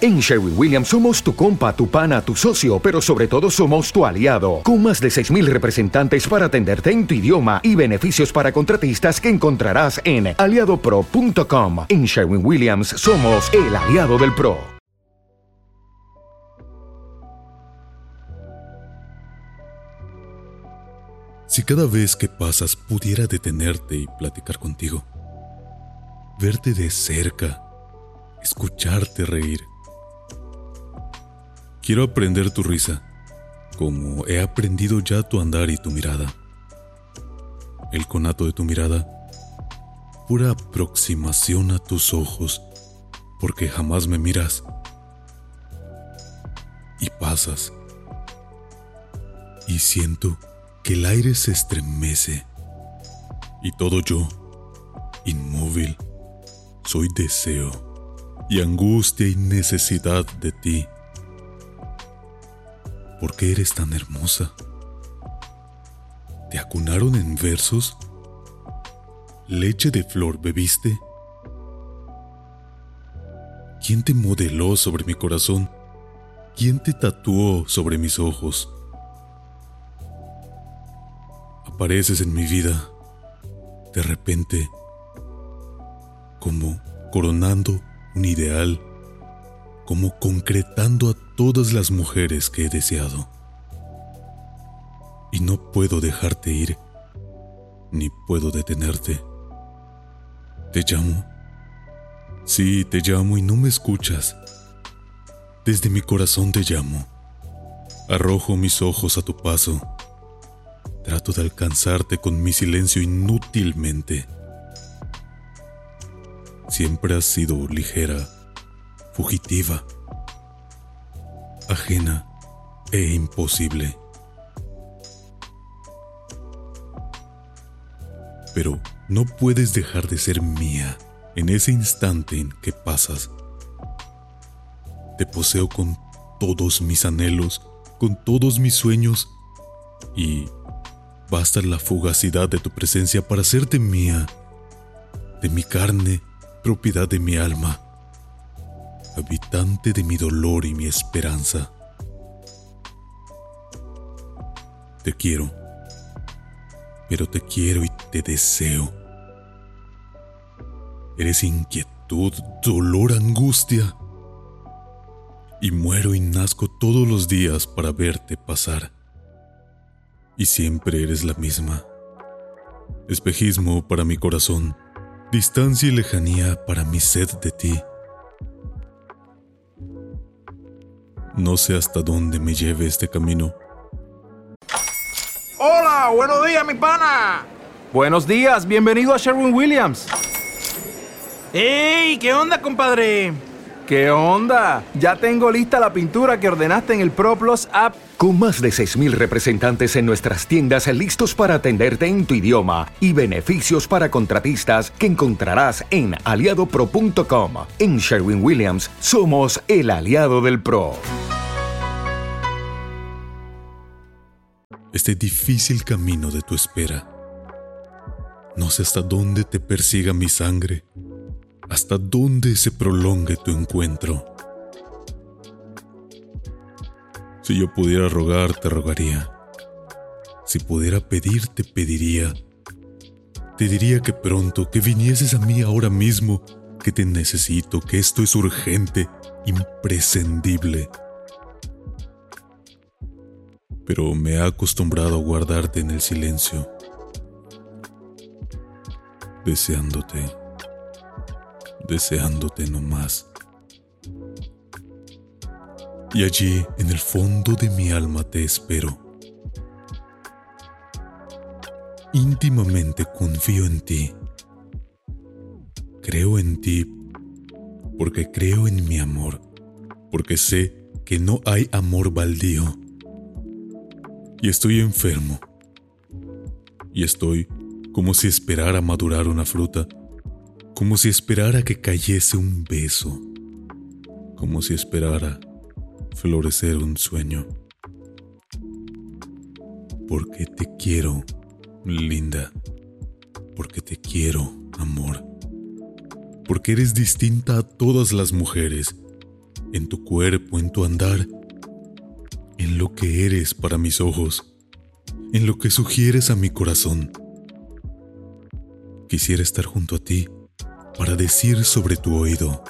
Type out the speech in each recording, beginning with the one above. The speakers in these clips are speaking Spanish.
En Sherwin Williams somos tu compa, tu pana, tu socio, pero sobre todo somos tu aliado, con más de 6.000 representantes para atenderte en tu idioma y beneficios para contratistas que encontrarás en aliadopro.com. En Sherwin Williams somos el aliado del PRO. Si cada vez que pasas pudiera detenerte y platicar contigo, verte de cerca, escucharte reír, Quiero aprender tu risa, como he aprendido ya tu andar y tu mirada. El conato de tu mirada, pura aproximación a tus ojos, porque jamás me miras y pasas. Y siento que el aire se estremece y todo yo, inmóvil, soy deseo y angustia y necesidad de ti ¿Por qué eres tan hermosa? ¿Te acunaron en versos? ¿Leche de flor bebiste? ¿Quién te modeló sobre mi corazón? ¿Quién te tatuó sobre mis ojos? Apareces en mi vida, de repente, como coronando un ideal como concretando a todas las mujeres que he deseado. Y no puedo dejarte ir, ni puedo detenerte. Te llamo. Sí, te llamo y no me escuchas. Desde mi corazón te llamo. Arrojo mis ojos a tu paso. Trato de alcanzarte con mi silencio inútilmente. Siempre has sido ligera fugitiva, ajena e imposible. Pero no puedes dejar de ser mía en ese instante en que pasas. Te poseo con todos mis anhelos, con todos mis sueños y basta la fugacidad de tu presencia para hacerte mía, de mi carne, propiedad de mi alma habitante de mi dolor y mi esperanza. Te quiero, pero te quiero y te deseo. Eres inquietud, dolor, angustia. Y muero y nazco todos los días para verte pasar. Y siempre eres la misma. Espejismo para mi corazón, distancia y lejanía para mi sed de ti. No sé hasta dónde me lleve este camino. Hola, buenos días, mi pana. Buenos días, bienvenido a Sherwin Williams. ¡Ey! ¿Qué onda, compadre? ¿Qué onda? Ya tengo lista la pintura que ordenaste en el ProPlus app. Con más de 6.000 representantes en nuestras tiendas listos para atenderte en tu idioma y beneficios para contratistas que encontrarás en aliadopro.com. En Sherwin Williams somos el aliado del PRO. Este difícil camino de tu espera. No sé hasta dónde te persiga mi sangre hasta dónde se prolongue tu encuentro. Si yo pudiera rogar, te rogaría. Si pudiera pedir, te pediría. Te diría que pronto, que vinieses a mí ahora mismo, que te necesito, que esto es urgente, imprescindible. Pero me he acostumbrado a guardarte en el silencio, deseándote deseándote no más. Y allí, en el fondo de mi alma, te espero. Íntimamente confío en ti. Creo en ti porque creo en mi amor, porque sé que no hay amor baldío. Y estoy enfermo. Y estoy como si esperara madurar una fruta, como si esperara que cayese un beso, como si esperara florecer un sueño. Porque te quiero, linda, porque te quiero, amor, porque eres distinta a todas las mujeres, en tu cuerpo, en tu andar, en lo que eres para mis ojos, en lo que sugieres a mi corazón. Quisiera estar junto a ti para decir sobre tu oído,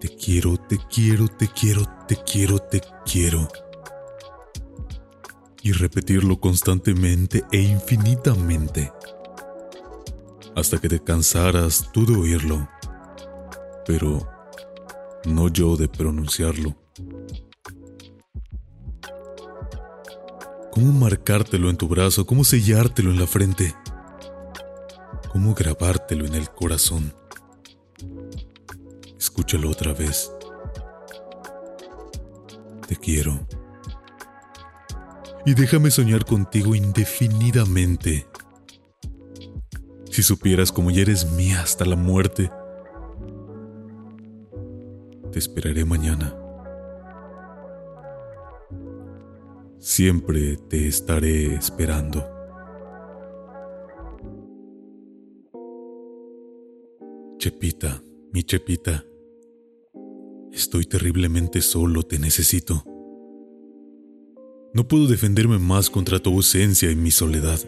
te quiero, te quiero, te quiero, te quiero, te quiero. Y repetirlo constantemente e infinitamente. Hasta que te cansaras tú de oírlo. Pero no yo de pronunciarlo. ¿Cómo marcártelo en tu brazo? ¿Cómo sellártelo en la frente? ¿Cómo grabártelo en el corazón? Escúchalo otra vez. Te quiero. Y déjame soñar contigo indefinidamente. Si supieras cómo ya eres mía hasta la muerte, te esperaré mañana. Siempre te estaré esperando. Chepita, mi Chepita, estoy terriblemente solo, te necesito. No puedo defenderme más contra tu ausencia y mi soledad.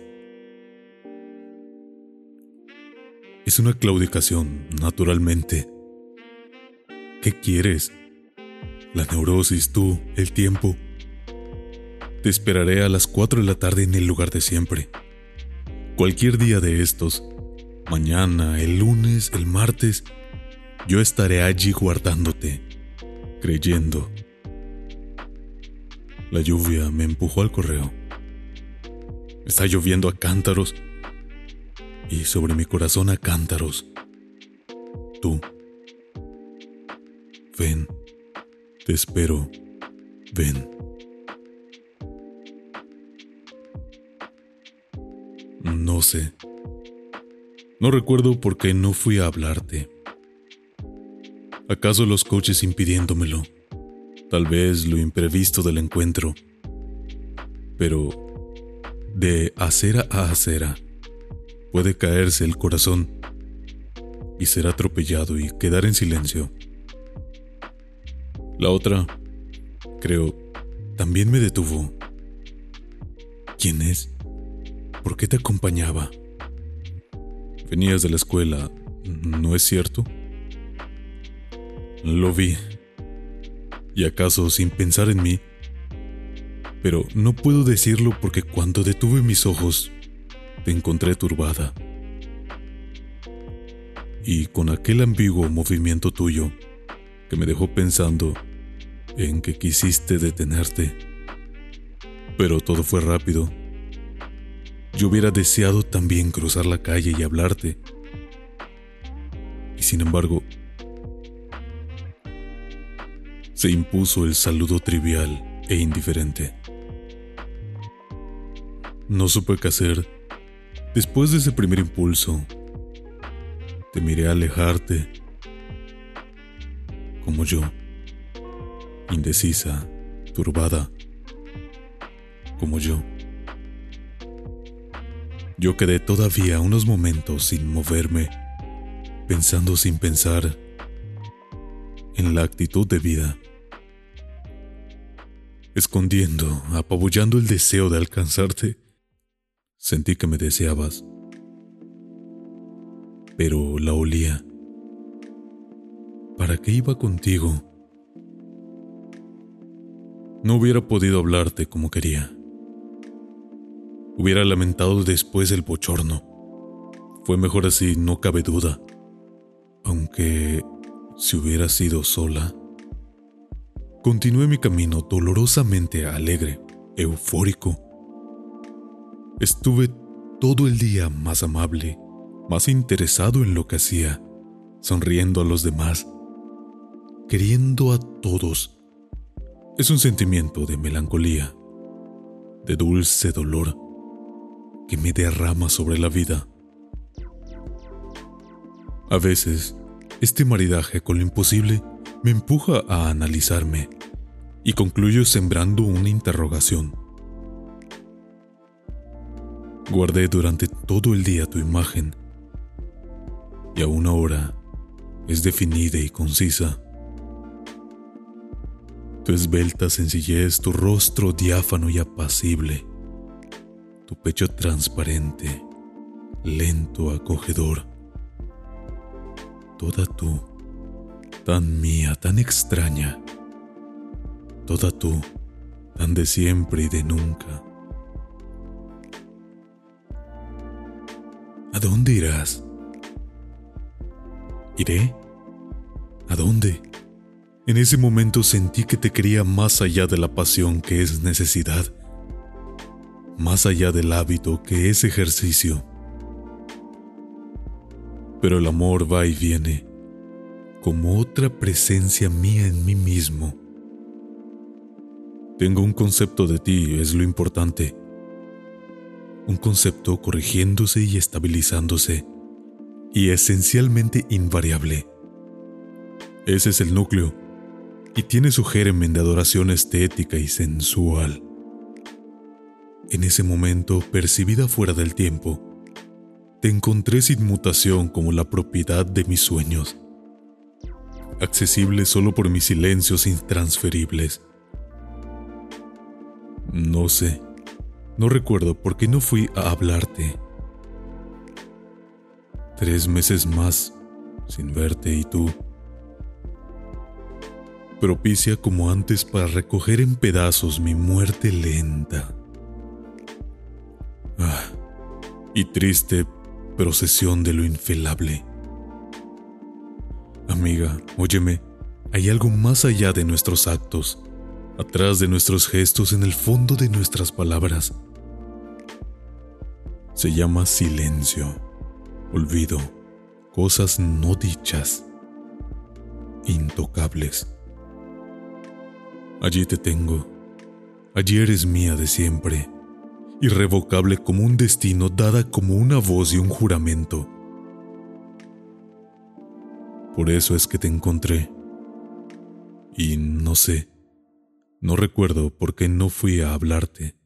Es una claudicación, naturalmente. ¿Qué quieres? La neurosis, tú, el tiempo. Te esperaré a las 4 de la tarde en el lugar de siempre. Cualquier día de estos, mañana, el lunes, el martes, yo estaré allí guardándote, creyendo. La lluvia me empujó al correo. Está lloviendo a cántaros y sobre mi corazón a cántaros. Tú. Ven, te espero, ven. No sé. No recuerdo por qué no fui a hablarte. ¿Acaso los coches impidiéndomelo? Tal vez lo imprevisto del encuentro. Pero de acera a acera puede caerse el corazón y ser atropellado y quedar en silencio. La otra, creo, también me detuvo. ¿Quién es? ¿Por qué te acompañaba? Venías de la escuela, ¿no es cierto? Lo vi. ¿Y acaso sin pensar en mí? Pero no puedo decirlo porque cuando detuve mis ojos, te encontré turbada. Y con aquel ambiguo movimiento tuyo que me dejó pensando en que quisiste detenerte. Pero todo fue rápido. Yo hubiera deseado también cruzar la calle y hablarte. Y sin embargo, se impuso el saludo trivial e indiferente. No supe qué hacer. Después de ese primer impulso, te miré alejarte, como yo indecisa, turbada, como yo. Yo quedé todavía unos momentos sin moverme, pensando sin pensar en la actitud de vida, escondiendo, apabullando el deseo de alcanzarte. Sentí que me deseabas, pero la olía. ¿Para qué iba contigo? No hubiera podido hablarte como quería. Hubiera lamentado después el bochorno. Fue mejor así, no cabe duda. Aunque si hubiera sido sola. Continué mi camino dolorosamente alegre, eufórico. Estuve todo el día más amable, más interesado en lo que hacía, sonriendo a los demás, queriendo a todos. Es un sentimiento de melancolía, de dulce dolor me derrama sobre la vida. A veces, este maridaje con lo imposible me empuja a analizarme y concluyo sembrando una interrogación. Guardé durante todo el día tu imagen y aún ahora es definida y concisa. Tu esbelta sencillez, tu rostro diáfano y apacible, tu pecho transparente, lento, acogedor. Toda tú, tan mía, tan extraña. Toda tú, tan de siempre y de nunca. ¿A dónde irás? ¿Iré? ¿A dónde? En ese momento sentí que te quería más allá de la pasión que es necesidad, más allá del hábito que es ejercicio. Pero el amor va y viene, como otra presencia mía en mí mismo. Tengo un concepto de ti, es lo importante. Un concepto corrigiéndose y estabilizándose, y esencialmente invariable. Ese es el núcleo y tiene su germen de adoración estética y sensual. En ese momento, percibida fuera del tiempo, te encontré sin mutación como la propiedad de mis sueños, accesible solo por mis silencios intransferibles. No sé, no recuerdo por qué no fui a hablarte. Tres meses más sin verte y tú propicia como antes para recoger en pedazos mi muerte lenta. Y triste procesión de lo infelable. Amiga, óyeme, hay algo más allá de nuestros actos, atrás de nuestros gestos, en el fondo de nuestras palabras. Se llama silencio, olvido, cosas no dichas, intocables. Allí te tengo. Allí eres mía de siempre, irrevocable como un destino dada como una voz y un juramento. Por eso es que te encontré. Y no sé, no recuerdo por qué no fui a hablarte.